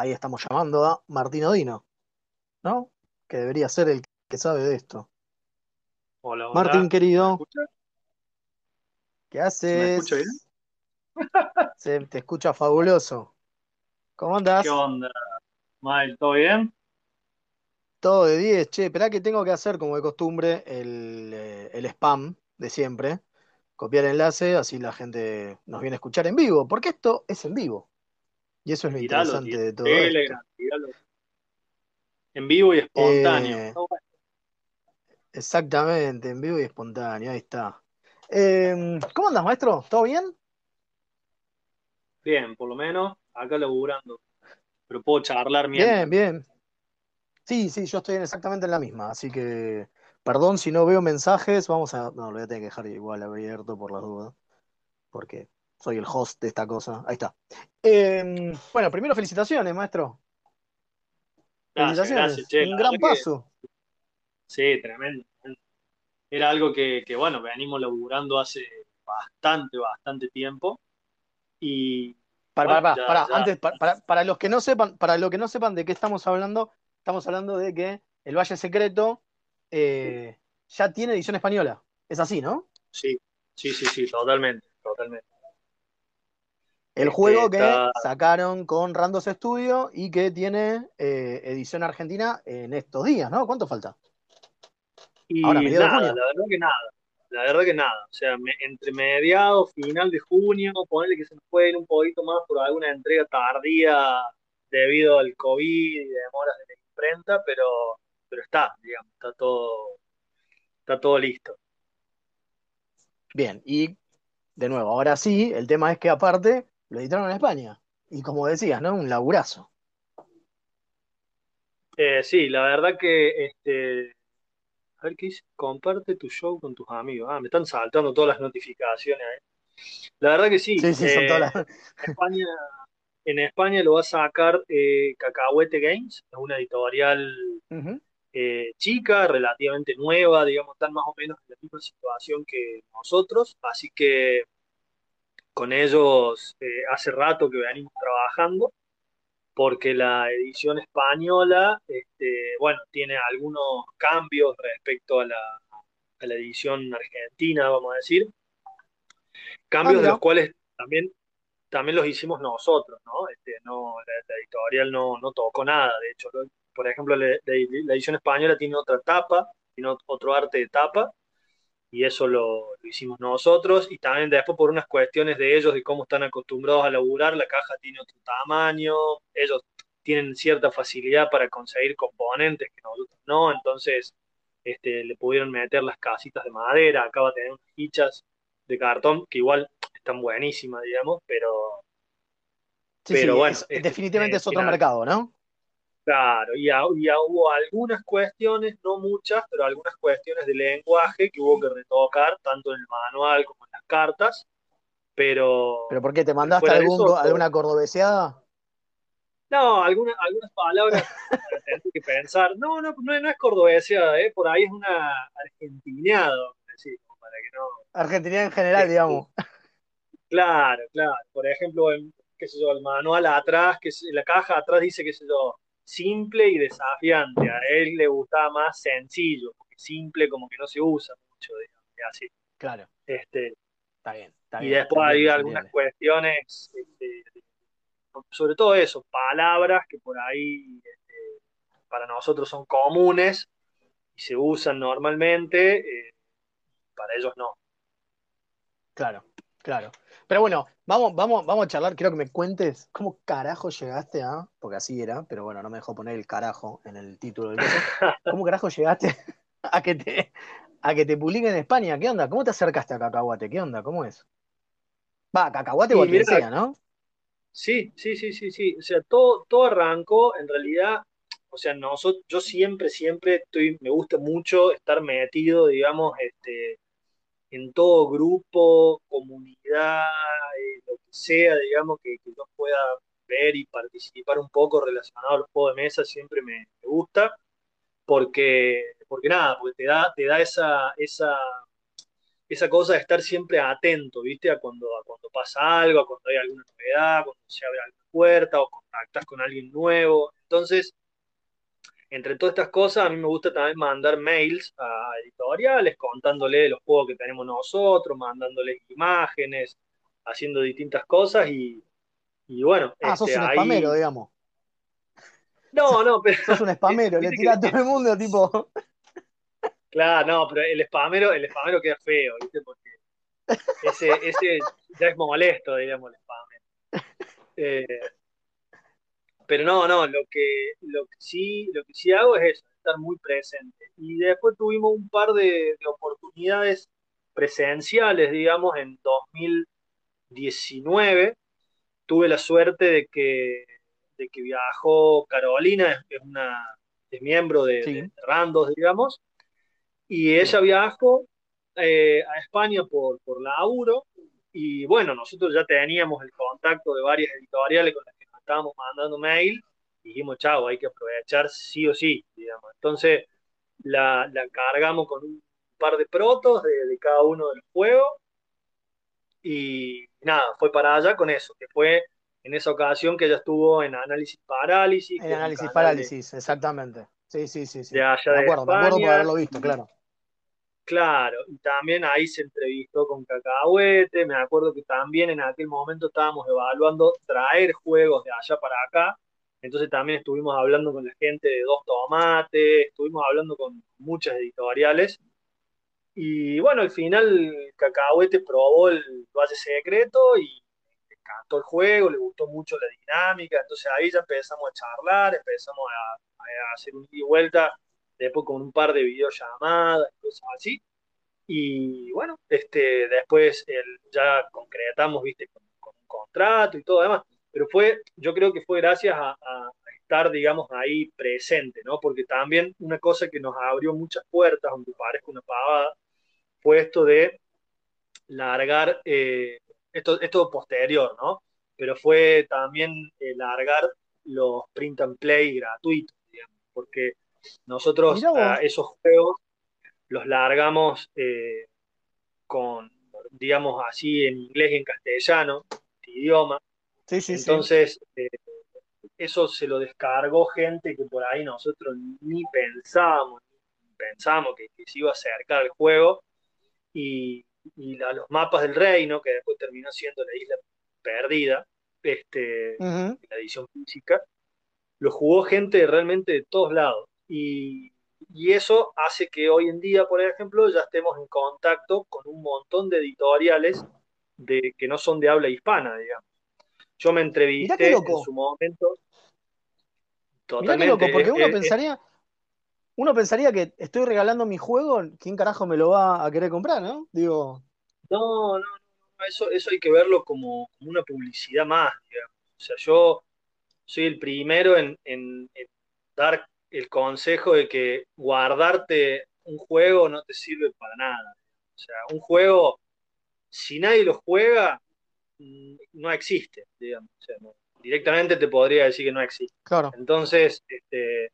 ahí estamos llamando a Martín Odino, ¿no? Que debería ser el que sabe de esto. Hola, hola. Martín, ¿Me querido, escuchas? ¿qué ¿Se me escucha bien? haces? Se te escucha fabuloso. ¿Cómo ¿Qué andás? onda, Mael? ¿Todo bien? Todo de 10. Che, esperá que tengo que hacer como de costumbre el, eh, el spam de siempre. Copiar enlace, así la gente nos viene a escuchar en vivo, porque esto es en vivo. Y eso es lo Tiralo, interesante de todo esto. Telegram, tiralo. En vivo y espontáneo. Eh, bueno. exactamente, en vivo y espontáneo, ahí está. Eh, ¿cómo andas, maestro? ¿Todo bien? Bien, por lo menos acá laburando. Pero puedo charlar Bien, mientras. bien. Sí, sí, yo estoy en- exactamente en la misma, así que perdón si no veo mensajes, vamos a... No, lo voy a tener que dejar igual abierto por las dudas, porque soy el host de esta cosa. Ahí está. Eh, bueno, primero felicitaciones, maestro. Gracias, gracias, Felicitaciones, che. un gran que paso. sí, tremendo. Era algo que, que, bueno, venimos laburando hace bastante, bastante tiempo. Y Para, para, bueno, para, para, ya. antes, para, para- para los que no sepan, para los que no sepan de qué estamos hablando, estamos hablando de que el Valle Secreto eh, ya tiene edición española. Es así, ¿no? Sí, sí, sí, sí, totalmente, totalmente. El Este, juego que está. sacaron con Randos Studio y que tiene eh, edición argentina en estos días, ¿no? ¿Cuánto falta? Ahora, Y de nada, junio. la verdad que nada, la verdad que nada. O sea, me- entre mediados, final de junio, ponerle que se nos puede ir un poquito más por alguna entrega tardía debido al COVID y demoras de la imprenta, pero, pero está, digamos, está todo, está todo listo. Bien, y de nuevo, ahora sí, el tema es que aparte lo editaron en España. Y como decías, ¿no? Un laburazo. Eh, sí, la verdad que, este, a ver qué dice, comparte tu show con tus amigos. Ah, me están saltando todas las notificaciones ahí. La verdad que sí, Sí, sí, son eh, todas las... España En España lo va a sacar eh, Cacahuete Games, es una editorial eh, chica, relativamente nueva, digamos, están más o menos en la misma situación que nosotros, así que con ellos eh, hace rato que venimos trabajando, porque la edición española, este, bueno, tiene algunos cambios respecto a la, a la edición argentina, vamos a decir, cambios de los cuales también también los hicimos nosotros, ¿no? Este, no la, la editorial no, no tocó nada, de hecho, por ejemplo, la, la- edición española tiene otra tapa, tiene ot- otro arte de tapa, y eso lo, lo hicimos nosotros, y también después por unas cuestiones de ellos, de cómo están acostumbrados a laburar, la caja tiene otro tamaño, ellos tienen cierta facilidad para conseguir componentes que nosotros no, entonces este, le pudieron meter las casitas de madera, acá va a tener unas fichas de cartón que igual están buenísimas, digamos, pero Sí, pero sí, bueno, es, este definitivamente es otro mercado, ¿no? Claro, y, ha- hubo algunas cuestiones, no muchas, pero algunas cuestiones de lenguaje que hubo que retocar, tanto en el manual como en las cartas, pero, ¿Pero por qué? ¿Te mandaste algún, eso, alguna cordobeseada? No, algunas, algunas palabras que pensar. No, no, no, no es cordobesa, ¿eh? Por ahí es una argentineada, a decir, para que no. Argentina en general, digamos. claro, claro. Por ejemplo, en, qué sé yo, el manual atrás, que la caja atrás dice, qué sé yo, simple y desafiante. A él le gustaba más sencillo, porque simple como que no se usa mucho, digamos, y así. Claro, Este, está bien, está y bien, se después hay algunas cuestiones, este, sobre todo eso, palabras que por ahí este, para nosotros son comunes y se usan normalmente, eh, para ellos no. Claro, claro. Pero bueno, vamos, vamos, vamos a charlar. Quiero que me cuentes cómo carajo llegaste a, porque así era, pero bueno, no me dejó poner el carajo en el título del coso. ¿Cómo carajo llegaste a que te, a que te publiquen en España? ¿Qué onda? ¿Cómo te acercaste a Cacahuate? ¿Qué onda? ¿Cómo es? Va, Cacahuate quien mira, sea, ¿no? sí, sí, sí, sí, sí, o sea, todo, todo arrancó en realidad, o sea, nosotros, yo siempre, siempre estoy, me gusta mucho estar metido, digamos, este, en todo grupo, comunidad, eh, lo que sea, digamos, que, que yo pueda ver y participar un poco relacionado a los juegos de mesa, siempre me, me gusta, porque, porque nada, porque te da, te da esa, esa, esa cosa de estar siempre atento, ¿viste? A cuando, a cuando pasa algo, a cuando hay alguna novedad, cuando se abre alguna puerta o contactas con alguien nuevo. Entonces, entre todas estas cosas, a mí me gusta también mandar mails a editoriales contándoles los juegos que tenemos nosotros, mandándoles imágenes, haciendo distintas cosas y, bueno. Ah, sos este, un spamero, digamos. No, no, pero. Sos un spamero, le tiras a todo el mundo, tipo. Claro, no, pero el spamero, el spamero queda feo, ¿viste? Porque ese, ese ya es molesto, digamos, el spamero. Eh, pero no, no, lo que, lo que sí, lo que sí hago es eso, estar muy presente. Y después tuvimos un par de, oportunidades presenciales, digamos, en 2019. Tuve la suerte de que, de que viajó Carolina, es, una es miembro de, Randos, digamos, y ella viajó eh, a España por, por laburo, y bueno, nosotros ya teníamos el contacto de varias editoriales con las estábamos mandando mail, dijimos, chao, hay que aprovechar sí o sí, digamos. Entonces la, cargamos con un par de protos de, cada uno del juego y nada, fue para allá con eso, que fue en esa ocasión que ella estuvo en análisis parálisis. En análisis parálisis, exactamente. Sí, sí, sí. sí. De allá me acuerdo, me acuerdo por haberlo visto, claro. Claro, y también ahí se entrevistó con Cacahuete, me acuerdo que también en aquel momento estábamos evaluando traer juegos de allá para acá, entonces también estuvimos hablando con la gente de Dos Tomates, estuvimos hablando con muchas editoriales, y bueno, al final Cacahuete probó el Valle Secreto y le encantó el juego, le gustó mucho la dinámica, entonces ahí ya empezamos a charlar, empezamos a, hacer un y vuelta después con un par de videollamadas y cosas así. Y bueno, este, después ya concretamos, viste, con, un contrato y todo demás. Pero fue, yo creo que fue gracias a, estar, digamos, ahí presente, ¿no? Porque también una cosa que nos abrió muchas puertas, aunque parezca una pavada, fue esto de largar, eh, esto, esto posterior, ¿no? Pero fue también eh, largar los print and play gratuitos, digamos, porque nosotros esos juegos los largamos eh, con, digamos así, en inglés y en castellano, idioma. Entonces, eh, eso se lo descargó gente que por ahí nosotros ni pensábamos, ni pensábamos que, se iba a acercar al juego. Y, los mapas del reino, que después terminó siendo la isla perdida, este, la edición física, lo jugó gente realmente de todos lados. Y, eso hace que hoy en día, por ejemplo, ya estemos en contacto con un montón de editoriales de, que no son de habla hispana, digamos. Yo me entrevisté en su momento. Totalmente. loco, porque uno pensaría, uno pensaría que estoy regalando mi juego, ¿quién carajo me lo va a querer comprar, no? Digo. No, no, no, eso, eso hay que verlo como, una publicidad más, digamos. O sea, yo soy el primero en, en dar el consejo de que guardarte un juego no te sirve para nada. O sea, un juego, si nadie lo juega, mm, no existe, digamos. directamente te podría decir que no existe. Claro. Entonces, este,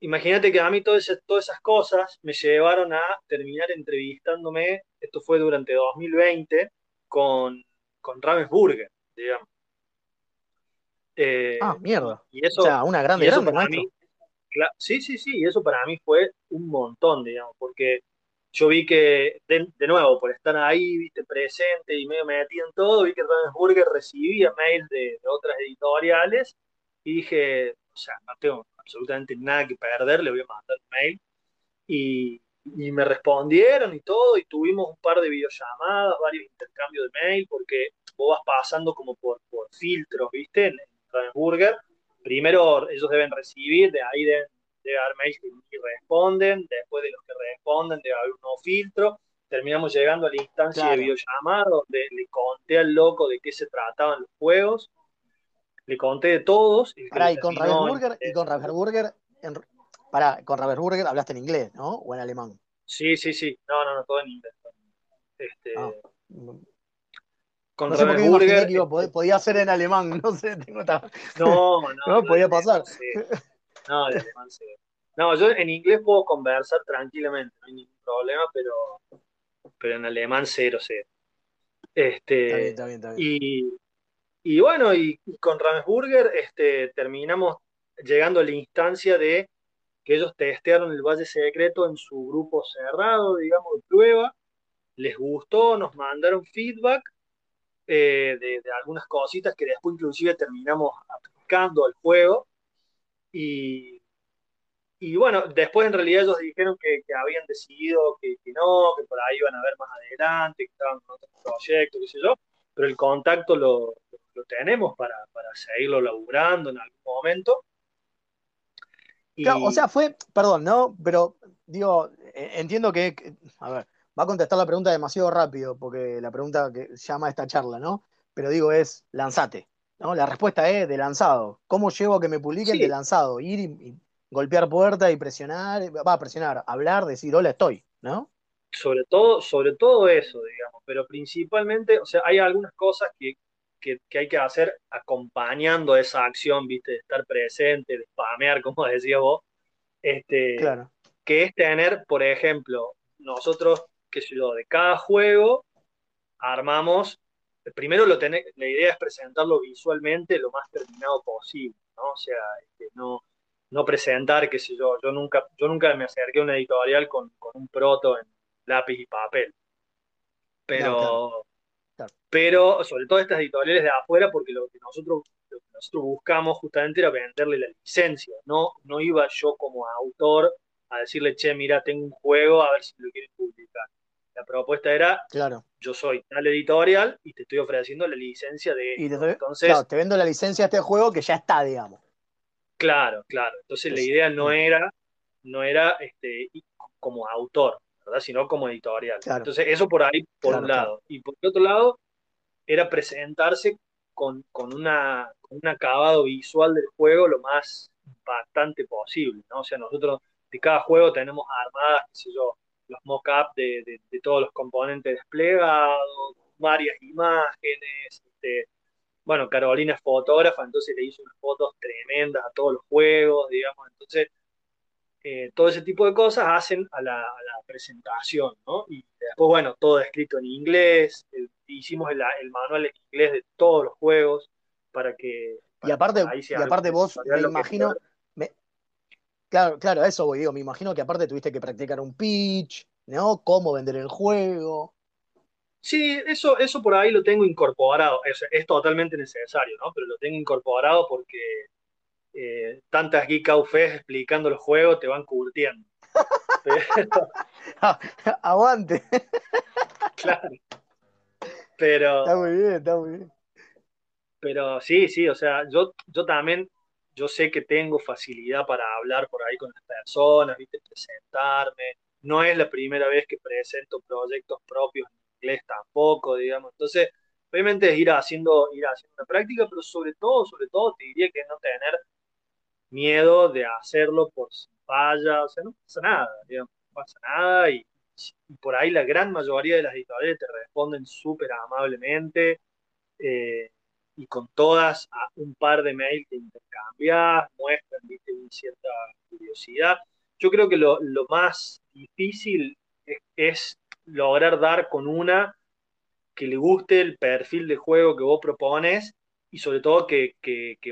imagínate que a mí todas esas, todas esas cosas me llevaron a terminar entrevistándome, esto fue durante 2020, con, con Ravensburger, digamos. Eh, ah, mierda. Y eso, o sea, una grande, grande, para mí, sí, sí, sí, y eso para mí fue un montón, digamos, porque yo vi que, de, nuevo, por estar ahí, viste, presente y medio metido en todo, vi que Ravensburger recibía mails de, otras editoriales y dije, o sea, no tengo absolutamente nada que perder, le voy a mandar un mail. Y, me respondieron y todo, y tuvimos un par de videollamadas, varios intercambios de mail, porque vos vas pasando como por, por filtros, viste, en Ravensburger primero ellos deben recibir, de ahí deben, haber mails que responden, después de los que responden debe haber un nuevo filtro, terminamos llegando a la instancia de videollamada donde le conté al loco de qué se trataban los juegos, le conté de todos. Y, con Ravensburger, y con Ravensburger, pará, con Ravensburger hablaste en inglés, ¿no? ¿O en alemán? Sí, sí, sí, no, no, no, todo en inglés. Este, ah con no sé por podía ser en alemán, no sé, tengo No, no, no, podía pasar. No, en alemán sí. No, yo en inglés puedo conversar tranquilamente, no hay ningún problema, pero, pero en alemán cero, cero. Este, está bien, está bien, está bien. Y, Y bueno, y, con Ramsburger este, terminamos llegando a la instancia de que ellos testearon el Valle Secreto en su grupo cerrado, digamos, de prueba, les gustó, nos mandaron feedback eh, de, algunas cositas que después inclusive terminamos aplicando al juego. Y, y bueno, después en realidad ellos dijeron que, habían decidido que, no, que por ahí iban a ver más adelante, que estaban con otros proyectos, qué sé yo, pero el contacto lo, lo tenemos para, para, seguirlo laburando en algún momento. o sea, fue, perdón, ¿no? Pero digo, e, entiendo que, a ver, va a contestar la pregunta demasiado rápido, porque la pregunta que llama esta charla, ¿no? Pero digo, es lanzate, ¿no? La respuesta es de lanzado. ¿Cómo llevo a que me publiquen de lanzado? Ir y, golpear puerta y presionar, va a presionar, hablar, decir, hola, estoy, ¿no? Sobre todo, sobre todo eso, digamos, pero principalmente, o sea, hay algunas cosas que, hay que hacer acompañando esa acción, viste, de estar presente, de spamear, como decía vos, este, claro. que es tener, por ejemplo, nosotros qué sé yo, de cada juego armamos, primero lo la idea es presentarlo visualmente lo más terminado posible, ¿no? O sea, este, no, no presentar, qué sé yo, yo nunca, yo nunca me acerqué a una editorial con, un proto en lápiz y papel. Pero, pero sobre todo estas editoriales de afuera, porque lo que nosotros, lo que nosotros buscamos justamente era venderle la licencia, no, no iba yo como autor a decirle, che, mira, tengo un juego, a ver si lo quieren propuesta era, claro. yo soy tal editorial y te estoy ofreciendo la licencia de... Y te, Entonces, te vendo la licencia de este juego que ya está, digamos. Claro, claro. Entonces la idea no era, no era este, como autor, ¿verdad? Sino como editorial. Entonces eso por ahí, por un lado. Y por el otro lado, era presentarse con, con, una, con un acabado visual del juego lo más impactante posible, ¿no? O sea, nosotros de cada juego tenemos armadas, qué sé yo, los mock-ups de, todos los componentes desplegados, varias imágenes. Este, bueno, Carolina es fotógrafa, entonces le hizo unas fotos tremendas a todos los juegos, digamos. Entonces, eh, todo ese tipo de cosas hacen a la, presentación, ¿no? Y después, bueno, todo escrito en inglés. Eh, hicimos el, manual en inglés de todos los juegos para que. y aparte, y aparte vos, me imagino, Claro, claro, eso voy, digo, me imagino que aparte tuviste que practicar un pitch, ¿no? Cómo vender el juego. Sí, eso, eso por ahí lo tengo incorporado, es, totalmente necesario, ¿no? Pero lo tengo incorporado porque eh, tantas Geek Out explicando los juegos te van curtiendo. Aguante. claro. Pero. Está muy bien, está muy bien. Pero sí, sí, o sea, yo, yo también yo sé que tengo facilidad para hablar por ahí con las personas, ¿viste? presentarme. No es la primera vez que presento proyectos propios en inglés tampoco, digamos. Entonces, obviamente es ir haciendo, ir haciendo una práctica, pero sobre todo, sobre todo, te diría que no tener miedo de hacerlo por si falla, o sea, no pasa nada, digamos, no pasa nada y, por ahí la gran mayoría de las editoriales te responden súper amablemente. Eh, y con todas un par de mails que intercambias, muestran una cierta curiosidad. Yo creo que lo, más difícil es, lograr dar con una que le guste el perfil de juego que vos propones y sobre todo que,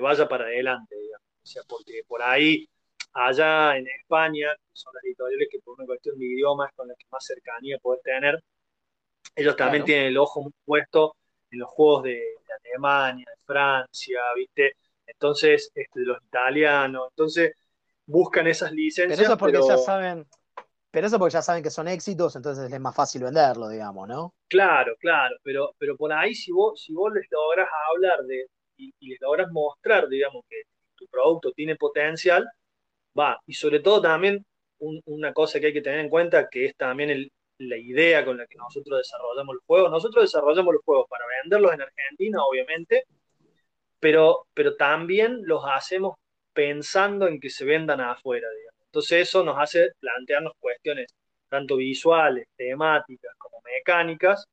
vaya para adelante, digamos. O sea, porque por ahí, allá en España, que son las editoriales que por una cuestión de idiomas con las que más cercanía puedes tener, ellos también tienen el ojo muy puesto en los juegos de, Alemania, de Francia, ¿viste? Entonces, este, los italianos, entonces buscan esas licencias. Pero eso porque ya saben, pero eso porque ya saben que son éxitos, entonces es más fácil venderlo, digamos, ¿no? Claro, claro, pero, pero por ahí si vos, si vos les logras hablar de, y, les logras mostrar, digamos, que tu producto tiene potencial, va, y sobre todo también una cosa que hay que tener en cuenta, que es también el, la idea con la que nosotros desarrollamos los juegos. Nosotros desarrollamos los juegos para venderlos en Argentina, obviamente, pero, pero también los hacemos pensando en que se vendan afuera. Entonces eso nos hace plantearnos cuestiones tanto visuales, temáticas como mecánicas,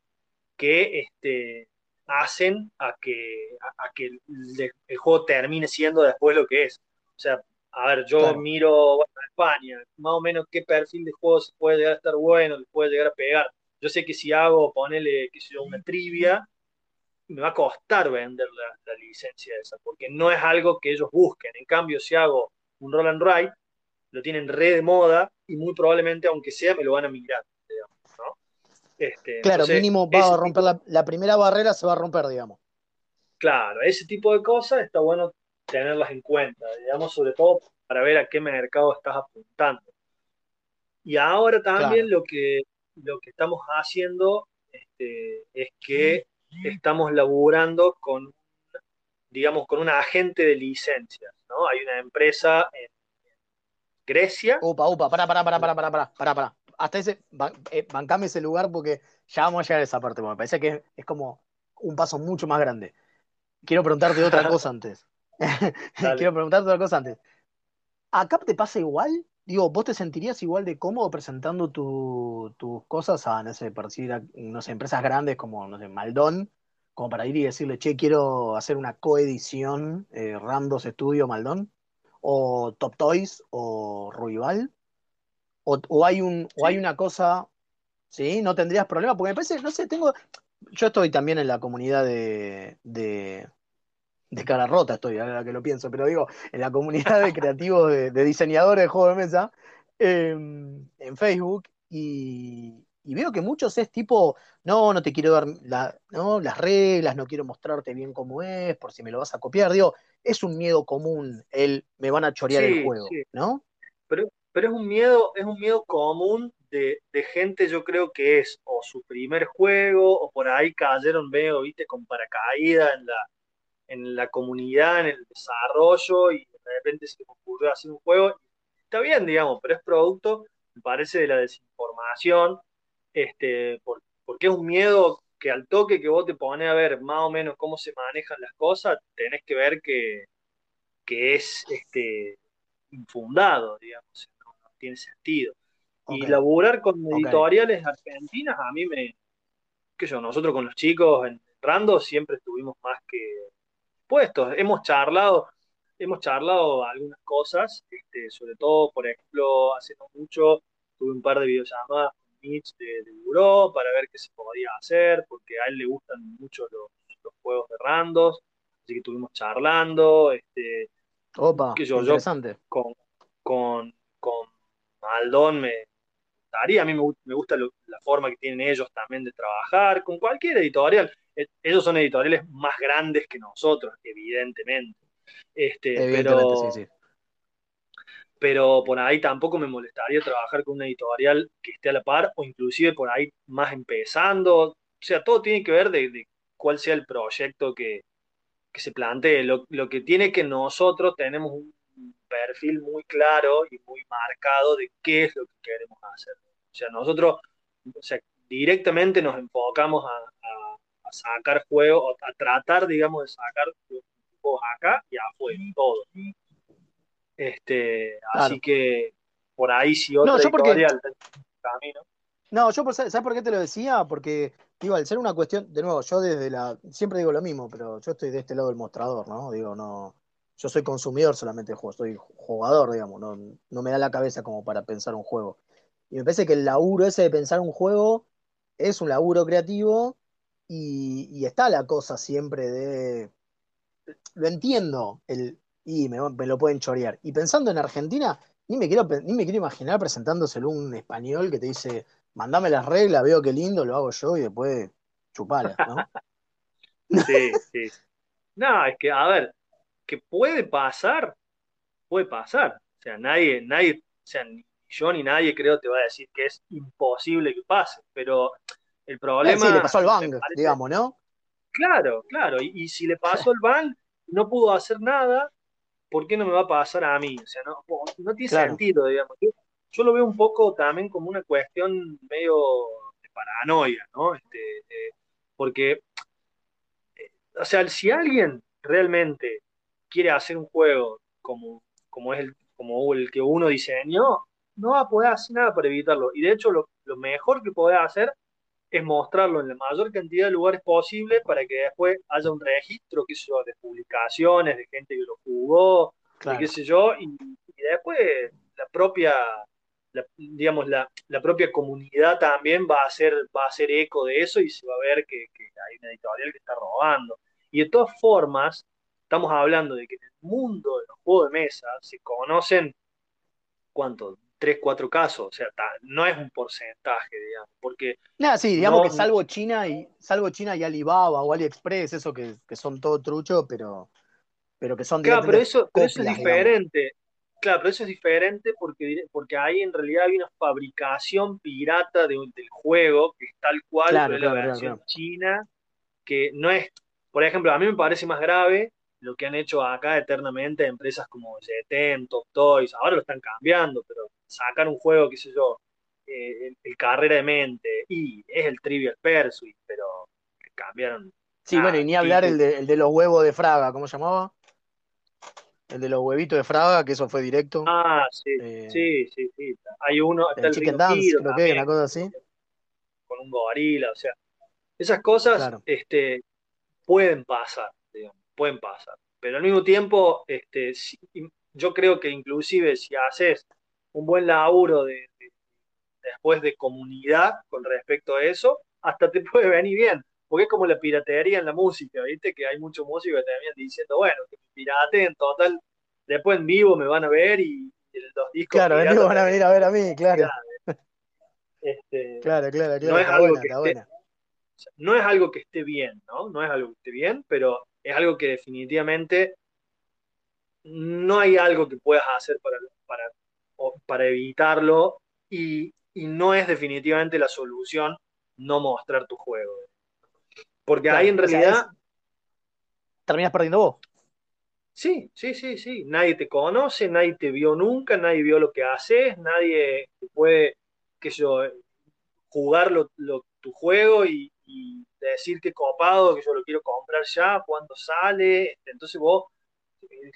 que este, hacen a que, a, que el, el, juego termine siendo después lo que es. O sea, a ver, yo miro bueno, España, más o menos qué perfil de juego se puede llegar a estar bueno, le puede llegar a pegar. Yo sé que si hago, ponele, qué sé yo, una trivia, me va a costar vender la, licencia esa, porque no es algo que ellos busquen. En cambio, si hago un roll and write, lo tienen re de moda y muy probablemente, aunque sea, me lo van a migrar, ¿no? Este, claro, mínimo va a romper la, primera barrera, se va a romper, digamos. Claro, ese tipo de cosas está bueno tenerlas en cuenta, digamos, sobre todo para ver a qué mercado estás apuntando. Y ahora también lo, que, lo que estamos haciendo este, es que estamos laburando con, digamos, con un agente de licencias, ¿no? Hay una empresa en, Grecia. Upa, upa, para, para, para, para, para, para, para, Hasta ese, eh, bancame ese lugar porque ya vamos a llegar a esa parte, me parece que es como un paso mucho más grande. Quiero preguntarte otra cosa antes. Quiero preguntarte otra cosa antes. ¿Acá te pasa igual? Digo, ¿vos te sentirías igual de cómodo presentando tus cosas a, no sé, a, no sé, empresas grandes como, no sé, Maldón, como para ir y decirle, che, quiero hacer una coedición eh, Randos Studio Maldón? ¿O Top Toys o Ruibal? ¿O, hay, un, o hay una cosa, sí? ¿No tendrías problema? Porque me parece, no sé, tengo... Yo estoy también en la comunidad de, de cara rota estoy, ahora que lo pienso, pero digo, en la comunidad de creativos, de, diseñadores de juegos de mesa, em, en Facebook, y, veo que muchos es tipo, no, no te quiero dar las reglas, no quiero mostrarte bien cómo es, por si me lo vas a copiar, digo, es un miedo común el me van a chorear el juego, ¿no? Pero, pero es un miedo, es un miedo común de, de, gente, yo creo que es o su primer juego, o por ahí cayeron, veo, viste, con paracaídas en la, en la comunidad, en el desarrollo, y de repente se ocurrió hacer un juego. Está bien, digamos, pero es producto, me parece, de la desinformación, este, porque es un miedo que al toque que vos te pones a ver más o menos cómo se manejan las cosas, tenés que ver que, es este, infundado, digamos, no, tiene sentido. Y laburar con editoriales argentinas, a mí me, que yo, nosotros con los chicos en Rando siempre estuvimos más que puestos. Hemos charlado, hemos charlado algunas cosas, este, sobre todo, por ejemplo, hace no mucho tuve un par de videollamadas con Mitch de, de Buró para ver qué se podía hacer, porque a él le gustan mucho los, juegos de randos, así que estuvimos charlando, este, Opa, interesante. con, con, con Maldón me gustaría, a mí me, gusta la forma que tienen ellos también de trabajar, con cualquier editorial. Eh, ellos son editoriales más grandes que nosotros, evidentemente. Este, pero, pero por ahí tampoco me molestaría trabajar con una editorial que esté a la par o inclusive por ahí más empezando. O sea, todo tiene que ver de, cuál sea el proyecto que, se plantee. Lo, lo, que tiene que nosotros tenemos un perfil muy claro y muy marcado de qué es lo que queremos hacer. O sea, nosotros o sea, directamente nos enfocamos a sacar juegos, a tratar, digamos, de sacar juegos acá y afuera, todo. Este, Así que por ahí si otra no, yo porque... camino. No, yo, ¿sabes por qué te lo decía? Porque, digo, al ser una cuestión, de nuevo, yo desde la, siempre digo lo mismo, pero yo estoy de este lado del mostrador, ¿no? Digo, no, yo soy consumidor solamente de juegos, soy jugador, digamos, no, no me da la cabeza como para pensar un juego. Y me parece que el laburo ese de pensar un juego es un laburo creativo y, está la cosa siempre de. Lo entiendo, el, y me, lo pueden chorear. Y pensando en Argentina, ni me quiero, ni me quiero imaginar presentándoselo un español que te dice, mandame las reglas, veo qué lindo, lo hago yo y después chupala, ¿no? sí, sí. No, es que, a ver, que puede pasar, puede pasar. O sea, nadie, nadie, o sea, ni yo ni nadie creo te va a decir que es imposible que pase, pero el problema. sí, le pasó al Bang, digamos, ¿no? Claro, claro. Y, si le pasó al Bang, no pudo hacer nada, ¿por qué no me va a pasar a mí? O sea, no, no tiene sentido, digamos. Yo, lo veo un poco también como una cuestión medio de paranoia, ¿no? Este, porque, eh, o sea, si alguien realmente quiere hacer un juego como, como es el, como el que uno diseñó, no va a poder hacer nada para evitarlo. Y de hecho, lo, lo mejor que puede hacer es mostrarlo en la mayor cantidad de lugares posible para que después haya un registro, qué sé yo, de publicaciones, de gente que lo jugó, qué sé yo, y, después la propia digamos, la, propia comunidad también va a, hacer, va a hacer eco de eso y se va a ver que, hay una editorial que está robando. Y de todas formas, estamos hablando de que en el mundo de los juegos de mesa se conocen, ¿cuántos? Tres, cuatro casos, o sea, no es un porcentaje, digamos, porque... Nada, sí, digamos que salvo China y salvo China y Alibaba o AliExpress, eso que, son todo trucho, pero, pero que son... Claro, pero eso, es diferente. Claro, pero eso es diferente porque, porque ahí en realidad hay una fabricación pirata de, del juego, que es tal cual, pero la versión china, que no es, por ejemplo, a mí me parece más grave lo que han hecho acá eternamente empresas como Jetem, Top Toys, ahora lo están cambiando, pero sacan un juego, qué sé yo, eh, el, Carrera de Mente, y es el Trivial Pursuit, pero cambiaron. Sí, bueno, y ni hablar el de, el de los huevos de Fraga, ¿cómo se llamaba? El de los huevitos de Fraga, que eso fue directo. Ah, sí, eh, sí, sí, sí. Hay uno, el, Chicken Dance, creo que una cosa así. Con un gorila, o sea, esas cosas este, pueden pasar, pueden pasar. Pero al mismo tiempo, este, yo creo que inclusive si haces un buen laburo de, después de comunidad con respecto a eso, hasta te puede venir bien porque es como la piratería en la música, ¿viste? Que hay muchos músicos que te diciendo, bueno, que me en total, después en vivo me van a ver y, los discos. Claro, en vivo van a venir a ver a mí, claro. Este, claro, claro, claro, no es algo que esté, no es algo que esté bien, ¿no? No es algo que esté bien, pero es algo que definitivamente no hay algo que puedas hacer para, para, para evitarlo y, y no es definitivamente la solución no mostrar tu juego. Porque ahí en realidad. Terminas perdiendo vos. Sí, sí, sí, sí. Nadie te conoce, nadie te vio nunca, nadie vio lo que haces, nadie puede, qué sé yo, jugar tu juego y, decir que copado, que yo lo quiero comprar ya, cuando sale. Entonces vos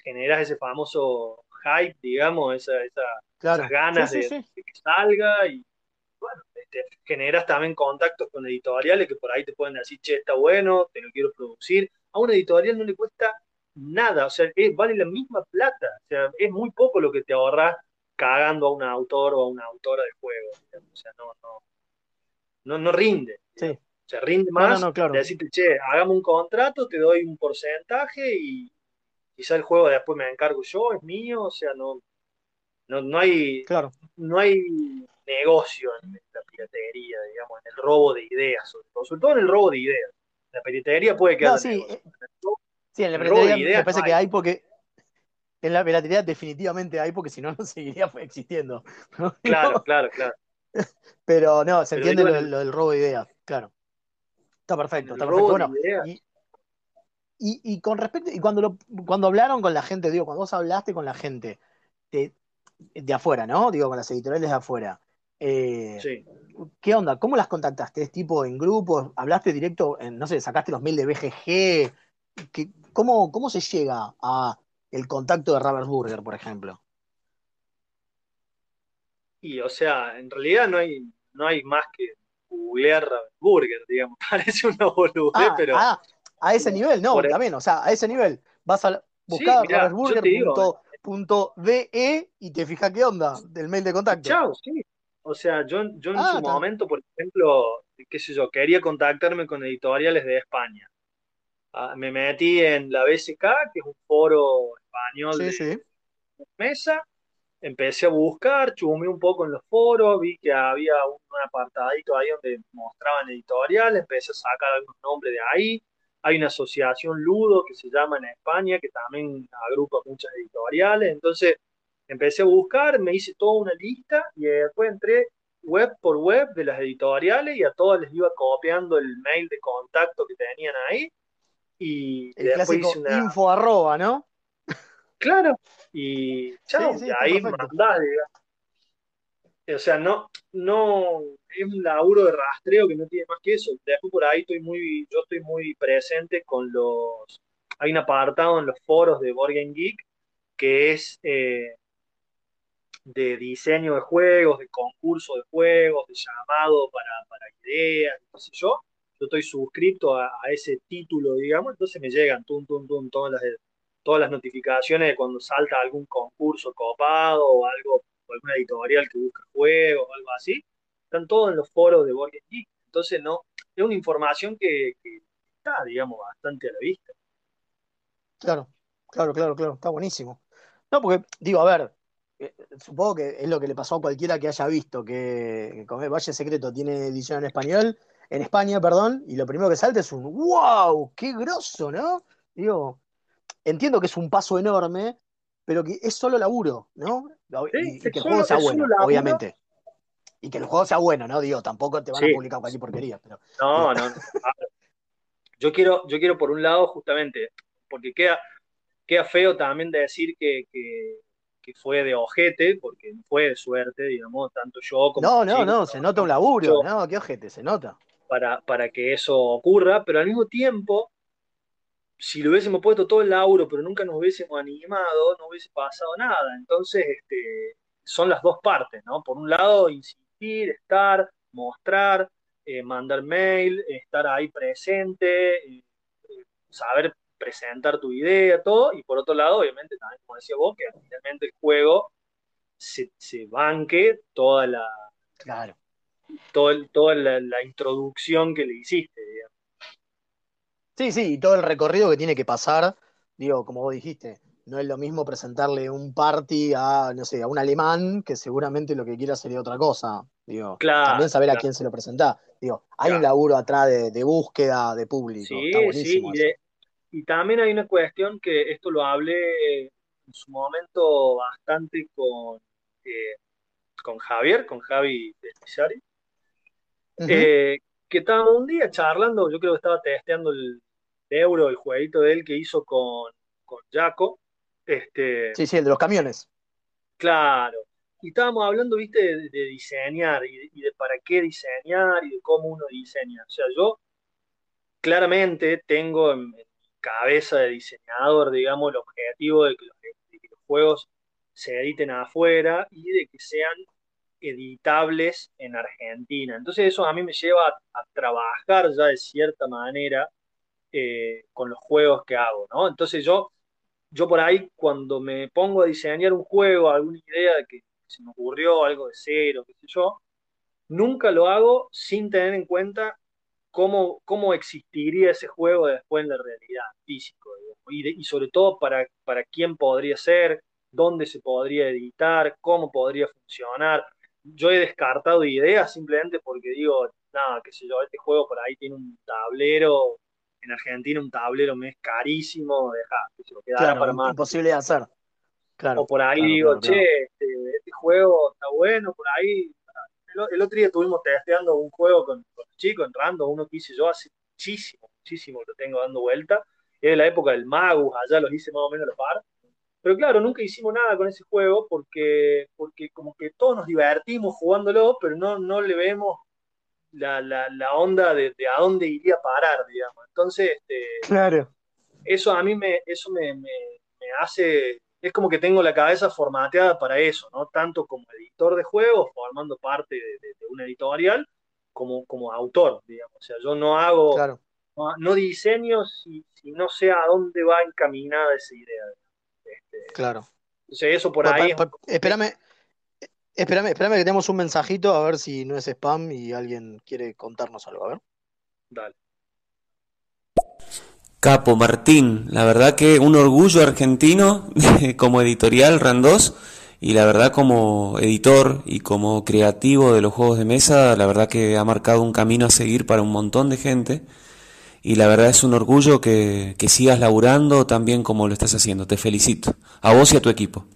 generas ese famoso hype, digamos, esa, esas ganas de, de, que salga y bueno, generas también contactos con editoriales que por ahí te pueden decir, che, está bueno, te lo quiero producir. A una editorial no le cuesta nada, o sea, vale la misma plata, o sea, es muy poco lo que te ahorras cagando a un autor o a una autora de juego, o sea, no, no, no, rinde. Sí. O sea, rinde más de decirte, che, hagamos un contrato, te doy un porcentaje y quizá el juego después me encargo yo, es mío, o sea, no, no, no hay, claro. no hay negocio en la piratería, digamos, en el robo de ideas, sobre todo, sobre todo en el robo de ideas. La piratería puede quedar. No, sí, eh, sí, en la piratería me parece que hay porque. En la piratería definitivamente hay porque si no, no seguiría existiendo. Claro, claro, claro. Pero no, se entiende lo, del robo de ideas, claro. Está perfecto, está perfecto. Bueno, y, y, con respecto, y cuando, lo, cuando hablaron con la gente, digo, cuando vos hablaste con la gente de, de afuera, ¿no? Digo, con las editoriales de afuera, eh, ¿Qué onda? ¿Cómo las contactaste? ¿Es tipo en grupos? ¿Hablaste directo? En, no sé, sacaste los mails de BGG. cómo, ¿Cómo se llega a el contacto de Burger, por ejemplo? Y, o sea, en realidad no hay, no hay más que googlear Burger, digamos. Parece una boludez, ah, pero. Ah, a ese nivel, no, también, o sea, a ese nivel. Vas a buscar sí, y te fijas qué onda del mail de contacto. Chao, sí. O sea, yo, yo en ah, su momento, por ejemplo, qué sé yo, quería contactarme con editoriales de España. Ah, me metí en la BSK, que es un foro español de mesa. Empecé a buscar, chumé un poco en los foros, vi que había un, apartadito ahí donde mostraban editoriales, empecé a sacar algunos nombres de ahí. Hay una asociación Ludo que se llama en España, que también agrupa muchas editoriales. Entonces, empecé a buscar, me hice toda una lista y después entré web por web de las editoriales y a todas les iba copiando el mail de contacto que tenían ahí. Y el clásico info arroba, ¿no? Claro, y chao, ahí mandás, O sea, no, no, es un laburo de rastreo que no tiene más que eso. Después por ahí estoy muy, yo estoy muy presente con los, hay un apartado en los foros de Board Geek que es eh, de diseño de juegos, de concurso de juegos, de llamado para, para ideas, no sé yo. Yo estoy suscrito a, ese título, digamos, entonces me llegan tum, tum, tum, todas las, todas las notificaciones de cuando salta algún concurso copado o algo alguna editorial que busca juegos o algo así, están todos en los foros de Board Geek. Entonces, no, es una información que, está, digamos, bastante a la vista. Claro, claro, claro, claro, está buenísimo. No, porque, digo, a ver, eh, supongo que es lo que le pasó a cualquiera que haya visto que, que Valle Secreto tiene edición en español, en España, perdón, y lo primero que salta es un wow, qué grosso, ¿no? Digo, entiendo que es un paso enorme, pero que es solo laburo, ¿no? y, que el juego sea bueno, obviamente. Y que el juego sea bueno, ¿no? Digo, tampoco te van a publicar cualquier porquería. Pero, no, no, no. Yo quiero, yo quiero por un lado, justamente, porque queda, queda feo también de decir que, que, fue de ojete, porque no fue de suerte, digamos, tanto yo como. No, no, no, se nota un laburo, no, qué ojete, se nota. Para, para que eso ocurra, pero al mismo tiempo, si lo hubiésemos puesto todo el laburo, pero nunca nos hubiésemos animado, no hubiese pasado nada. Entonces, este, son las dos partes, ¿no? Por un lado, insistir, estar, mostrar, eh, mandar mail, estar ahí presente, eh, saber presentar tu idea, todo, y por otro lado, obviamente, también, como decía vos, que finalmente el juego se, banque toda la. Claro. toda la, introducción que le hiciste, digamos. Sí, sí, y todo el recorrido que tiene que pasar, digo, como vos dijiste, no es lo mismo presentarle un party a, no sé, a un alemán, que seguramente lo que quiera sería otra cosa. Digo, también saber a quién se lo presenta. Digo, hay un laburo atrás de, búsqueda de público. Sí, sí, y, también hay una cuestión que esto lo hablé en su momento bastante con, eh, con Javier, con Javi de eh, que estábamos un día charlando, yo creo que estaba testeando el euro, el jueguito de él que hizo con, con Jaco. Este, sí, sí, el de los camiones. Claro. Y estábamos hablando, viste, de, diseñar y de, para qué diseñar y de cómo uno diseña. O sea, yo claramente tengo en, mi cabeza de diseñador, digamos, el objetivo de que, los, juegos se editen afuera y de que sean editables en Argentina. Entonces eso a mí me lleva a, trabajar ya de cierta manera eh, con los juegos que hago, ¿no? Entonces yo, yo por ahí cuando me pongo a diseñar un juego, alguna idea que se me ocurrió algo de cero, qué sé yo, nunca lo hago sin tener en cuenta cómo, cómo existiría ese juego después en la realidad, físico, y, sobre todo para, para quién podría ser, dónde se podría editar, cómo podría funcionar. Yo he descartado ideas simplemente porque digo, nada, qué sé yo, este juego por ahí tiene un tablero, en Argentina un tablero me es carísimo, deja, que se lo quedara para más. Imposible de hacer o por ahí digo, che, este, este, juego está bueno, por ahí. El, otro día estuvimos testeando un juego con, con los chicos en random, uno que hice yo hace muchísimo, muchísimo lo tengo dando vuelta. De la época del Magus, allá los hice más o menos a la par. Pero claro, nunca hicimos nada con ese juego porque, porque como que todos nos divertimos jugándolo, pero no, no le vemos la, la, la onda de, de, a dónde iría a parar, digamos. Entonces, este, claro. eso a mí me, eso me, me, me hace es como que tengo la cabeza formateada para eso, ¿no? Tanto como editor de juegos, formando parte de, una editorial, como, como autor, digamos. O sea, yo no hago, no, diseño si, no sé a dónde va encaminada esa idea. Este, claro. O sea, eso por ahí. espérame, espérame, espérame que tenemos un mensajito a ver si no es spam y alguien quiere contarnos algo, a ver. Dale. Capo, Martín, la verdad que un orgullo argentino como editorial Randós y la verdad como editor y como creativo de los juegos de mesa, la verdad que ha marcado un camino a seguir para un montón de gente y la verdad es un orgullo que, sigas laburando tan bien como lo estás haciendo. Te felicito, a vos y a tu equipo.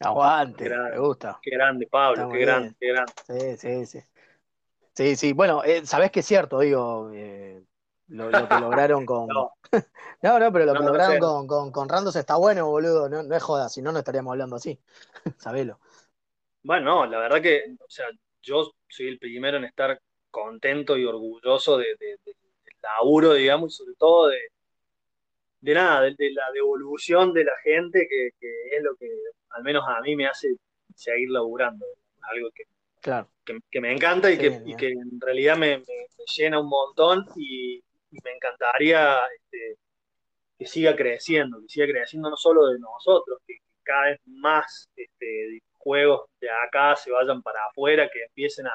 Aguante, me gusta. Qué grande, Pablo, qué grande, qué grande. Sí, sí, sí. Sí, sí, bueno, eh, sabés que es cierto, digo, eh, lo, que lograron con. No. no, pero lo que lograron con, con, Randos está bueno, boludo. No, no es joda, si no, no estaríamos hablando así. Sabelo. Bueno, la verdad que, o sea, yo soy el primero en estar contento y orgulloso de, del laburo, digamos, y sobre todo de, de nada, de, la devolución de la gente, que, es lo que al menos a mí me hace seguir laburando. Algo que, claro. que, me encanta y, que, y que en realidad me, me, llena un montón y, y me encantaría este, que siga creciendo, que siga creciendo no solo de nosotros, que, cada vez más este, juegos de acá se vayan para afuera, que empiecen a,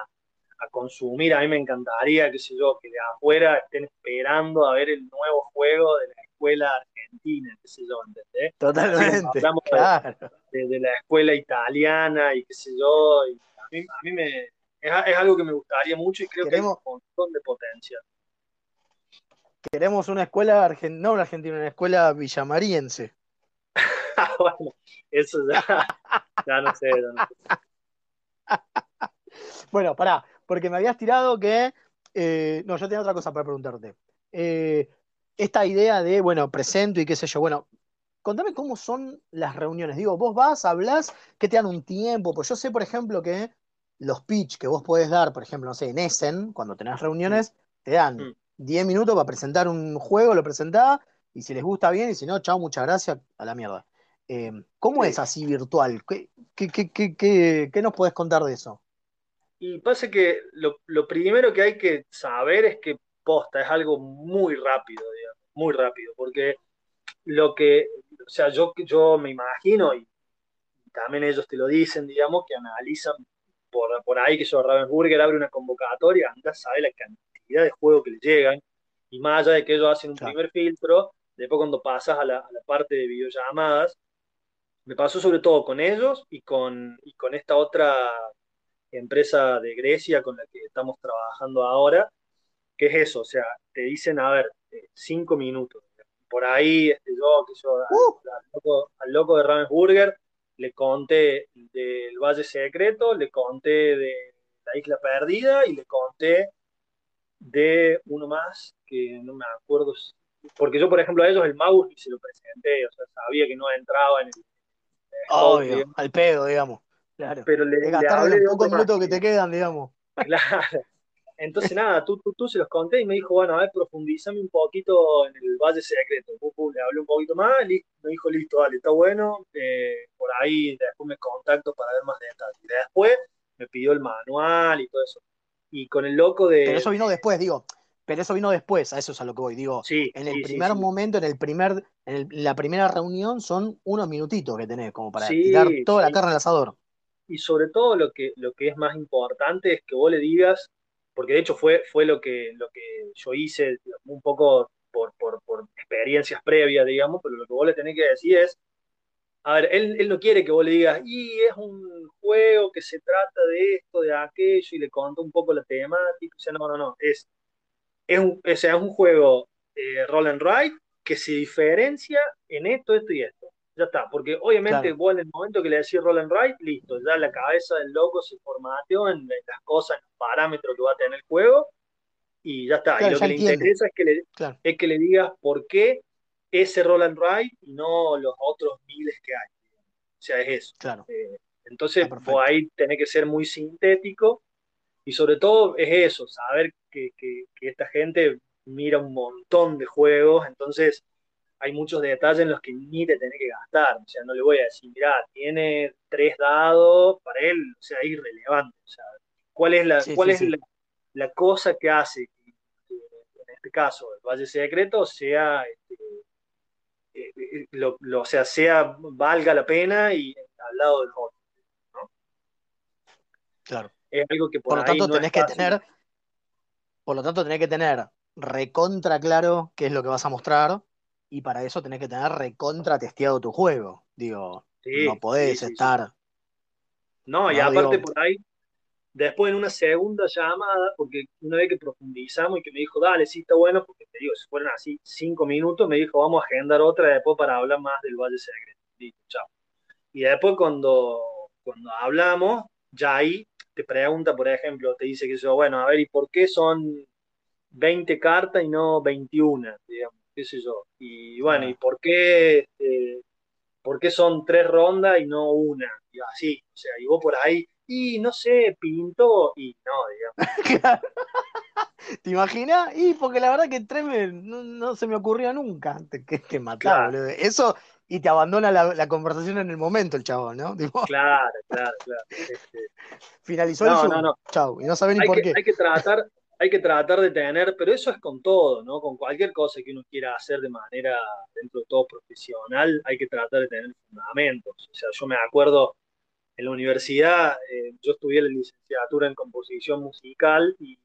consumir. A mí me encantaría, qué sé yo, que de afuera estén esperando a ver el nuevo juego de la escuela argentina, qué sé yo, ¿entendés? Totalmente. Hablamos de, la escuela italiana y qué sé yo. a, mí, me, es, algo que me gustaría mucho y creo que hay un montón de potencial. Queremos una escuela argentina, no una argentina, una escuela villamariense. bueno, eso ya, ya no sé, Bueno, pará, porque me habías tirado que. Eh, no, yo tenía otra cosa para preguntarte. Eh, esta idea de, bueno, presento y qué sé yo, bueno, contame cómo son las reuniones. Digo, vos vas, hablas, que te dan un tiempo. Pues yo sé, por ejemplo, que los pitch que vos podés dar, por ejemplo, no sé, en Essen, cuando tenés reuniones, te dan 10 mm. minutos para presentar un juego, lo presentás, y si les gusta bien, y si no, chao, muchas gracias, a la mierda. Eh, ¿Cómo es así virtual? ¿Qué, qué, nos puedes contar de eso? Y pasa que lo, primero que hay que saber es que posta es algo muy rápido, digamos, muy rápido, porque lo que, o sea, yo, yo me imagino, y también ellos te lo dicen, digamos, que analizan por, por ahí que yo Ravensburger abre una convocatoria, anda sabe la cantidad de juegos que le llegan, y más allá de que ellos hacen un primer filtro, después cuando pasas a la, a la parte de videollamadas, me pasó sobre todo con ellos y con, y con esta otra empresa de Grecia con la que estamos trabajando ahora, que es eso, o sea, te dicen, a ver, cinco minutos. Por ahí, este, yo, que yo, uh. al, loco, de Ravensburger, le conté del Valle Secreto, le conté de la Isla Perdida y le conté de uno más que no me acuerdo, porque yo, por ejemplo, a ellos el Magus se lo presenté, o sea, sabía que no entraba en el Obvio, al pedo, digamos. Claro. Pero le, gastar los pocos minutos que te quedan, digamos. Claro. Entonces, nada, tú, tú, tú, se los conté y me dijo, bueno, a ver, profundízame un poquito en el Valle Secreto. le hablé un poquito más, y me dijo, listo, dale, está bueno. Eh, por ahí después me contacto para ver más detalles. Y después me pidió el manual y todo eso. Y con el loco de. Pero eso vino después, digo. Pero eso vino después, a eso es a lo que voy. Digo, en el primer momento, en el primer, en, la primera reunión, son unos minutitos que tenés como para tirar toda la carne al asador. Y sobre todo lo que, lo que es más importante es que vos le digas, porque de hecho fue, fue lo que, lo que yo hice un poco por, por, experiencias previas, digamos, pero lo que vos le tenés que decir es, a ver, él, él, no quiere que vos le digas, y es un juego que se trata de esto, de aquello, y le contó un poco la temática, o sea, no, no, no, es es un, o sea, es un juego eh, roll and ride que se diferencia en esto, esto y esto. Ya está, porque obviamente vos en el momento que le decís roll and ride, listo, ya la cabeza del loco se formateó en las cosas, en los parámetros que va a tener el juego y ya está. y lo que le interesa es que le, es que le digas por qué ese roll and ride y no los otros miles que hay. O sea, es eso. Claro. Eh, entonces, vos ahí tenés que ser muy sintético y sobre todo es eso, saber que, esta gente mira un montón de juegos, entonces hay muchos detalles en los que ni te tenés que gastar. O sea, no le voy a decir, mira, tiene tres dados, para él, o sea, es irrelevante. O sea, ¿cuál es la, cuál es La, cosa que hace que, en este caso, el Valle Secreto sea, este, eh, eh, lo, o sea, sea, valga la pena y al lado del otro, ¿no? Claro es algo que por, lo tanto tenés que tener, por lo tanto tenés que tener recontra claro qué es lo que vas a mostrar y para eso tenés que tener recontra testeado tu juego. Digo, no podés estar. No, y aparte por ahí, después en una segunda llamada, porque una vez que profundizamos y que me dijo, dale, sí está bueno, porque te digo, si fueron así cinco minutos, me dijo, vamos a agendar otra después para hablar más del Valle Secreto. Listo, chao. Y después cuando, cuando hablamos, ya ahí te pregunta, por ejemplo, te dice que yo, bueno, a ver, ¿y por qué son 20 cartas y no 21? Digamos, qué sé yo. Y bueno, ¿y por qué, este, por qué son tres rondas y no una? Y así, o sea, y vos por ahí, y no sé, pinto, y no, digamos. ¿Te imaginas? Y porque la verdad que tres no, se me ocurrió nunca. Que, que matar, Eso, y te abandona la, conversación en el momento el chabón, ¿no? claro, claro, claro. Este, Finalizó el Zoom. No, no. Chau, y no sabe ni por que, qué. Hay que tratar, hay que tratar de tener, pero eso es con todo, ¿no? Con cualquier cosa que uno quiera hacer de manera, dentro de todo profesional, hay que tratar de tener fundamentos. O sea, yo me acuerdo en la universidad, eh, yo estudié la licenciatura en composición musical y,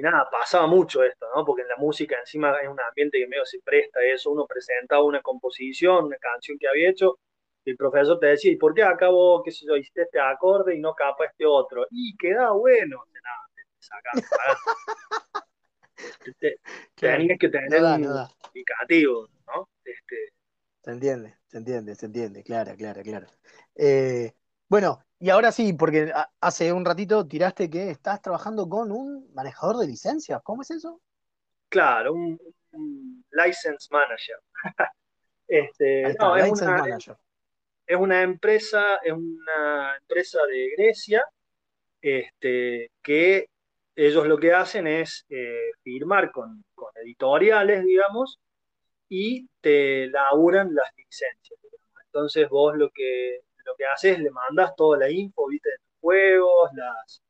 nada, pasaba mucho esto, ¿no? Porque en la música encima es un ambiente que medio se presta eso, uno presentaba una composición, una canción que había hecho, y el profesor te decía, ¿y por qué acabo, qué sé yo, hiciste este acorde y no capa este otro? Y queda bueno, nada, Tenías que tener un indicativo, ¿no? Este... Se entiende, se entiende, se entiende, claro, claro, claro. Eh, bueno, y ahora sí, porque hace un ratito tiraste que estás trabajando con un manejador de licencias. ¿Cómo es eso? Claro, un, license manager. este, no, es, una, manager. es una empresa, es una empresa de Grecia este, que ellos lo que hacen es eh, firmar con, editoriales, digamos, y te laburan las licencias. Entonces vos lo que, lo que haces, le mandas toda la info, ¿viste? de tus juegos, las,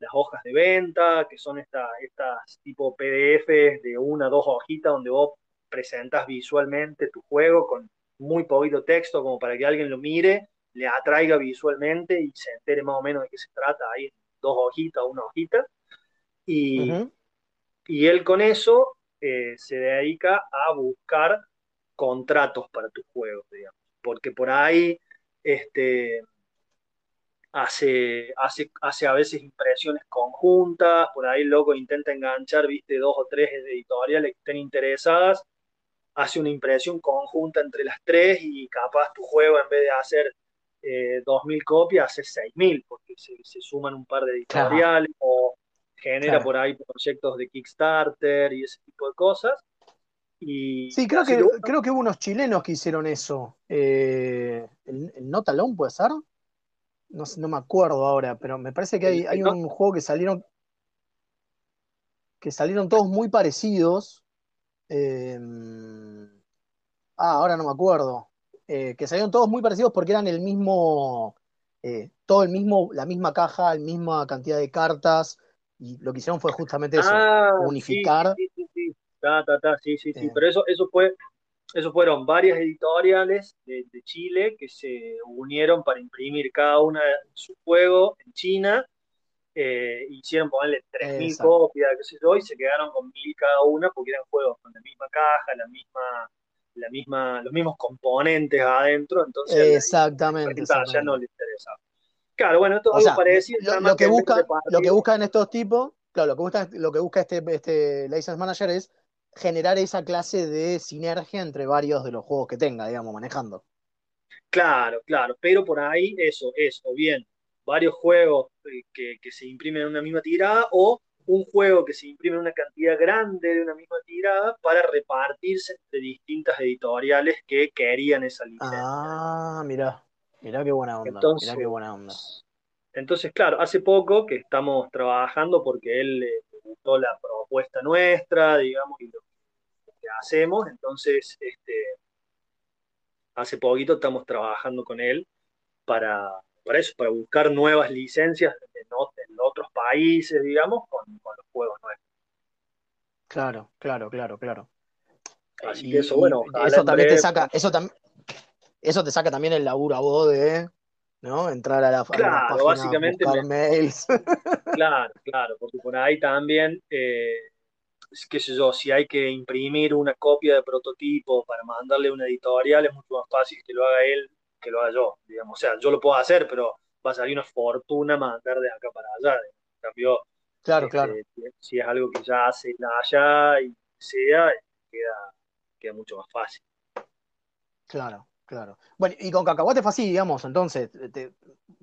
las hojas de venta, que son estas tipo PDF de una dos hojitas donde vos presentas visualmente tu juego con muy poquito texto como para que alguien lo mire, le atraiga visualmente y se entere más o menos de qué se trata ahí dos hojitas una hojita. Y, él con eso eh, se dedica a buscar contratos para tus juegos, digamos. Porque por ahí este, hace, hace, hace a veces impresiones conjuntas, por ahí loco intenta enganchar, viste, dos o tres editoriales que estén interesadas, hace una impresión conjunta entre las tres y capaz tu juego en vez de hacer eh, 2.000 copias hace 6.000 porque se, suman un par de editoriales o genera por ahí proyectos de Kickstarter y ese tipo de cosas. Y sí, creo que, creo que hubo unos chilenos que hicieron eso. Eh, ¿El, el Notalón puede ser? No, no me acuerdo ahora, pero me parece que hay, hay un juego que salieron que salieron todos muy parecidos. Eh, ah, ahora no me acuerdo. Eh, que salieron todos muy parecidos porque eran el mismo, todo el mismo, la misma caja, la misma cantidad de cartas, y lo que hicieron fue justamente eso, ah, unificar. Sí, sí, sí, sí, sí, sí. pero eso, eso fue, eso fueron varias editoriales de, Chile que se unieron para imprimir cada una su juego en China. Eh, hicieron ponerle 3.000 copias, qué sé yo, y se quedaron con 1.000 cada una porque eran juegos con la misma caja, la misma, la misma, los mismos componentes adentro, entonces exactamente, ya no les interesaba. Claro, bueno, esto es algo parecido. Lo, que busca, lo que buscan estos tipos, claro, lo que busca, lo que busca este, este License Manager es generar esa clase de sinergia entre varios de los juegos que tenga, digamos, manejando. Claro, claro, pero por ahí eso, eso, bien, varios juegos eh, que, se imprimen en una misma tirada o un juego que se imprime en una cantidad grande de una misma tirada para repartirse entre distintas editoriales que querían esa licencia. Ah, mira. Mirá qué buena onda. Entonces, qué buena onda. Entonces, claro, hace poco que estamos trabajando porque él le gustó la propuesta nuestra, digamos, y lo que hacemos. Entonces, este, hace poquito estamos trabajando con él para, para eso, para buscar nuevas licencias en, otros países, digamos, con, los juegos nuestros. Claro, claro, claro, claro. Así que eso, bueno, eso también te saca, eso, también eso te saca también el laburo a vos de, ¿no? Entrar a la, claro, básicamente mails. Claro, claro, porque por ahí también, eh, qué sé yo, si hay que imprimir una copia de prototipo para mandarle a una editorial, es mucho más fácil que lo haga él que lo haga yo, digamos. O sea, yo lo puedo hacer, pero va a salir una fortuna mandar de acá para allá. En cambio, claro, claro. Este, si es algo que ya hace allá y sea, queda, queda mucho más fácil. Claro. Claro. Bueno, y con Cacahuate fue así, digamos, entonces,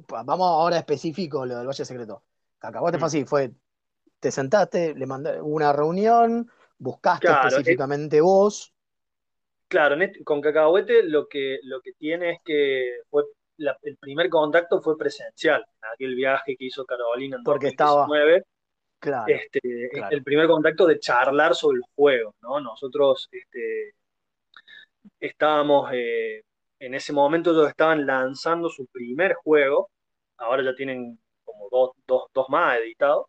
vamos ahora específico lo del Valle Secreto. Cacahuate fue mm. así, fue, te sentaste, le mandaste una reunión, buscaste específicamente vos. Claro, con Cacahuete lo que, lo que tiene es que fue el primer contacto fue presencial, aquel viaje que hizo Carolina en Porque 2019. Estaba... Claro, este, El primer contacto de charlar sobre el juego, ¿no? Nosotros este, estábamos eh, en ese momento ellos estaban lanzando su primer juego, ahora ya tienen como dos, más editados,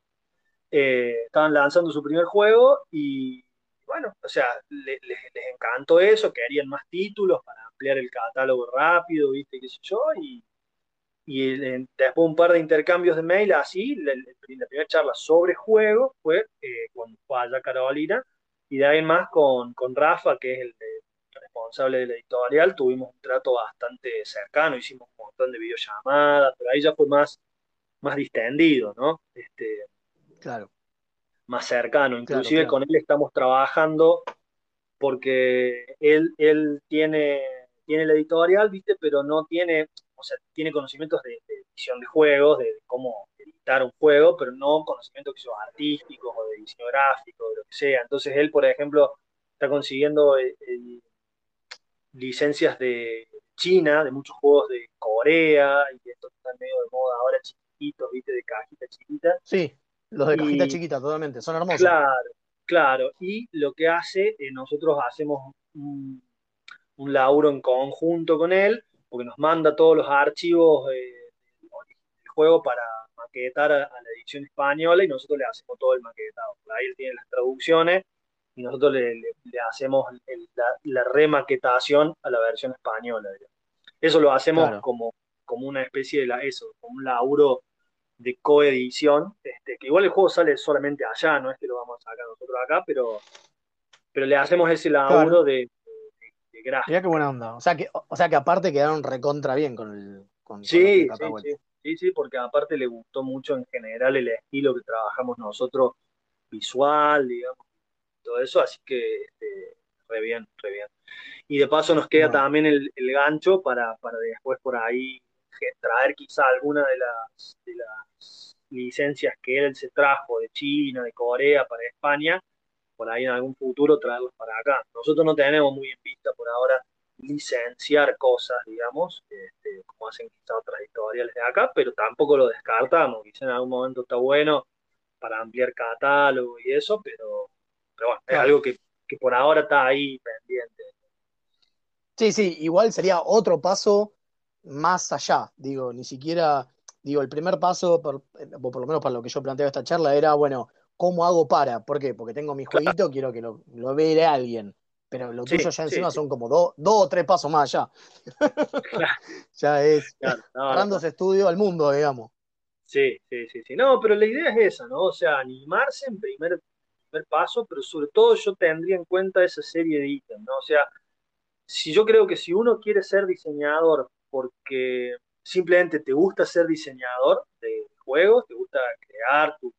eh, estaban lanzando su primer juego y bueno, o sea, les encantó eso, querían más títulos para ampliar el catálogo rápido, viste, qué sé yo, y, y después un par de intercambios de mail así, la, primera charla sobre juegos fue eh, fue allá Carolina, y de ahí más con, con Rafa, que es el, responsable de la editorial, tuvimos un trato bastante cercano, hicimos un montón de videollamadas, pero ahí ya fue más, más distendido, ¿no? Este, claro más cercano. Inclusive con él estamos trabajando porque él, él tiene, tiene la editorial, ¿viste? Pero no tiene, o sea, tiene conocimientos de, edición de juegos, de, cómo editar un juego, pero no conocimientos artísticos o de diseño gráfico, de lo que sea. Entonces él, por ejemplo, está consiguiendo eh, eh, licencias de China, de muchos juegos de Corea, y esto está medio de moda ahora chiquititos, ¿viste? De cajita chiquita. Sí. Los de cajita chiquita, totalmente, son hermosos. Claro, claro. Y lo que hace, eh, nosotros hacemos un, un, laburo en conjunto con él, porque nos manda todos los archivos del juego para maquetar a, la edición española y nosotros le hacemos todo el maquetado. ahí él tiene las traducciones y nosotros le, hacemos la, remaquetación a la versión española. Eso lo hacemos como, como una especie de la, eso, como un laburo de coedición, este, que igual el juego sale solamente allá, no es que lo vamos a sacar nosotros acá, pero, pero le hacemos ese laburo de, de, Mira qué buena onda. O sea que, o sea que aparte quedaron recontra bien con el. Con, sí, sí, sí, sí, porque aparte le gustó mucho en general el estilo que trabajamos nosotros, visual, digamos, todo eso, así que este, re bien, re bien. Y de paso nos queda también el, el gancho para, para después por ahí traer quizá alguna de las, de las licencias que él se trajo de China, de Corea para España, por ahí en algún futuro traerlos para acá. Nosotros no tenemos muy en vista por ahora licenciar cosas, digamos, este, como hacen quizá otras editoriales de acá, pero tampoco lo descartamos, quizá en algún momento está bueno para ampliar catálogo y eso, pero, pero bueno, es algo que, que por ahora está ahí pendiente. Sí, sí, igual sería otro paso más allá, digo, ni siquiera, digo, el primer paso, por, por lo menos para lo que yo planteaba esta charla, era, bueno, ¿cómo hago para? ¿Por qué? Porque tengo mi jueguito, quiero que lo, lo vea alguien, pero lo tuyo ya encima son como dos o tres pasos más allá. ya es claro, estudio al mundo, digamos. Sí, sí, sí, sí. No, pero la idea es esa, ¿no? O sea, animarse en primer, paso, pero sobre todo yo tendría en cuenta esa serie de ítems, ¿no? O sea, si yo creo que si uno quiere ser diseñador porque simplemente te gusta ser diseñador de juegos, te gusta crear tus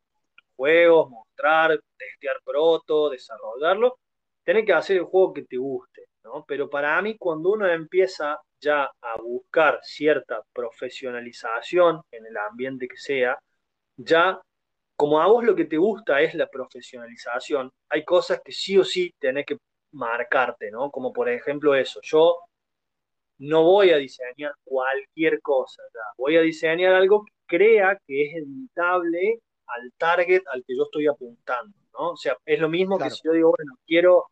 juegos, mostrar, testear proto, desarrollarlo, tenés que hacer el juego que te guste, ¿no? Pero para mí cuando uno empieza ya a buscar cierta profesionalización en el ambiente que sea, ya como a vos lo que te gusta es la profesionalización, hay cosas que sí o sí tenés que marcarte, ¿no? Como por ejemplo eso, yo no voy a diseñar cualquier cosa, voy a diseñar algo que crea que es editable al target al que yo estoy apuntando, ¿no? O sea, es lo mismo que si yo digo, bueno, quiero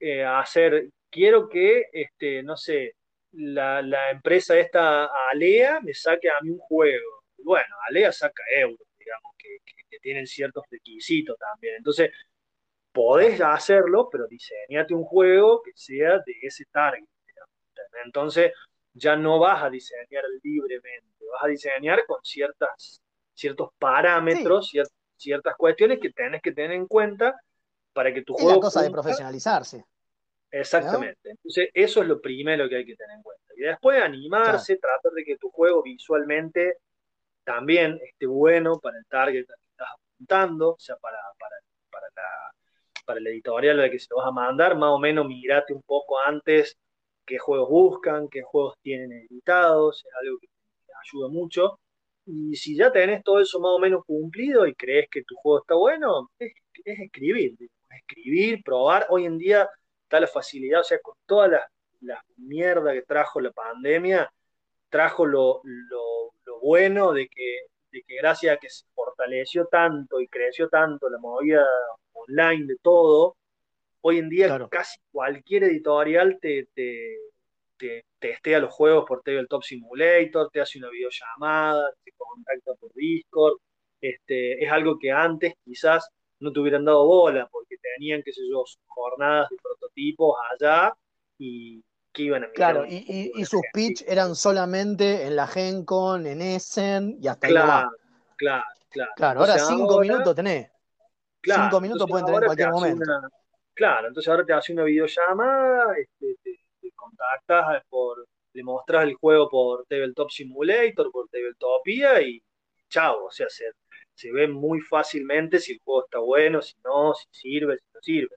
eh, hacer, quiero que, este, no sé, la, empresa esta Alea me saque a mí un juego. Bueno, Alea saca euros, digamos, que, que tienen ciertos requisitos también. Entonces, podés hacerlo, pero diseñate un juego que sea de ese target. Entonces ya no vas a diseñar libremente, vas a diseñar con ciertas, ciertos parámetros, ciertas cuestiones que tienes que tener en cuenta para que tu juego... Es la cosa de profesionalizarse. Exactamente. Entonces eso es lo primero que hay que tener en cuenta. Y después animarse, tratar de que tu juego visualmente también esté bueno para el target que estás apuntando, o sea, para, para, para, la, para la editorial a la que se lo vas a mandar, más o menos mirate un poco antes qué juegos buscan, qué juegos tienen editados, es algo que te ayuda mucho. Y si ya tenés todo eso más o menos cumplido y crees que tu juego está bueno, es, escribir, escribir, probar. Hoy en día está la facilidad, o sea, con toda la, mierda que trajo la pandemia, trajo lo, bueno de que, de que gracias a que se fortaleció tanto y creció tanto la movida online de todo, Hoy en día casi cualquier editorial te, te, testea los juegos por el Top Simulator, te hace una videollamada, te contacta por Discord. este, es algo que antes quizás no te hubieran dado bola porque tenían, qué sé yo, jornadas de prototipos allá y que iban a mirar. Claro, y, sus pitch eran solamente en la Gencon, en Essen y hasta claro, ahí Claro, claro. Claro, ahora cinco minutos tenés. cinco minutos pueden tener en cualquier momento. claro, entonces ahora te hace una videollamada, este, te, contactas por, le mostras el juego por Tabletop Simulator, por Tabletopia y chao, o sea, se, se ve muy fácilmente si el juego está bueno, si no, si sirve, si no sirve.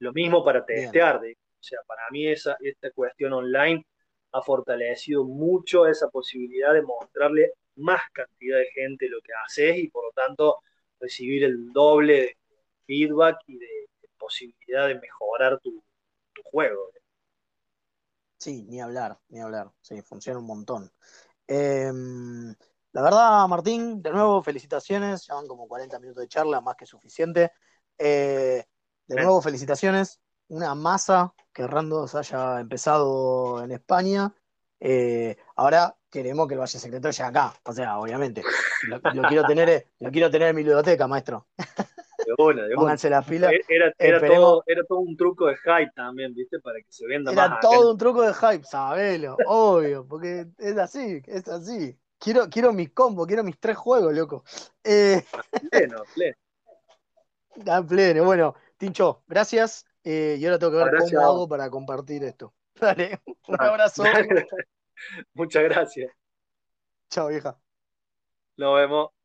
Lo mismo para testear, o sea, para mí esa, esta cuestión online ha fortalecido mucho esa posibilidad de mostrarle más cantidad de gente lo que haces y por lo tanto recibir el doble de feedback y de, posibilidad de mejorar tu, juego. Sí, ni hablar, ni hablar. Sí, funciona un montón. Em, la verdad, Martín, de nuevo, felicitaciones. Llevan como 40 minutos de charla, más que suficiente. Eh, de nuevo, felicitaciones. Una masa que Randos haya empezado en España. Eh, ahora queremos que el Valle Secreto llegue acá. O sea, obviamente. Lo, quiero tener, lo quiero tener en mi biblioteca, maestro. De una, de Pónganse la fila. Era, era, todo, era, todo, un truco de hype también, ¿viste? Para que se venda más. Era todo un truco de hype, sabelo, obvio, porque es así, es así. Quiero, quiero mis combos, quiero mis tres juegos, loco. Eh... Pleno, pleno. Ah, pleno. Bueno, Tincho, gracias. Eh, y ahora tengo que ver cómo hago para compartir esto. Dale, un abrazo. Muchas gracias. Chao, vieja. Nos vemos.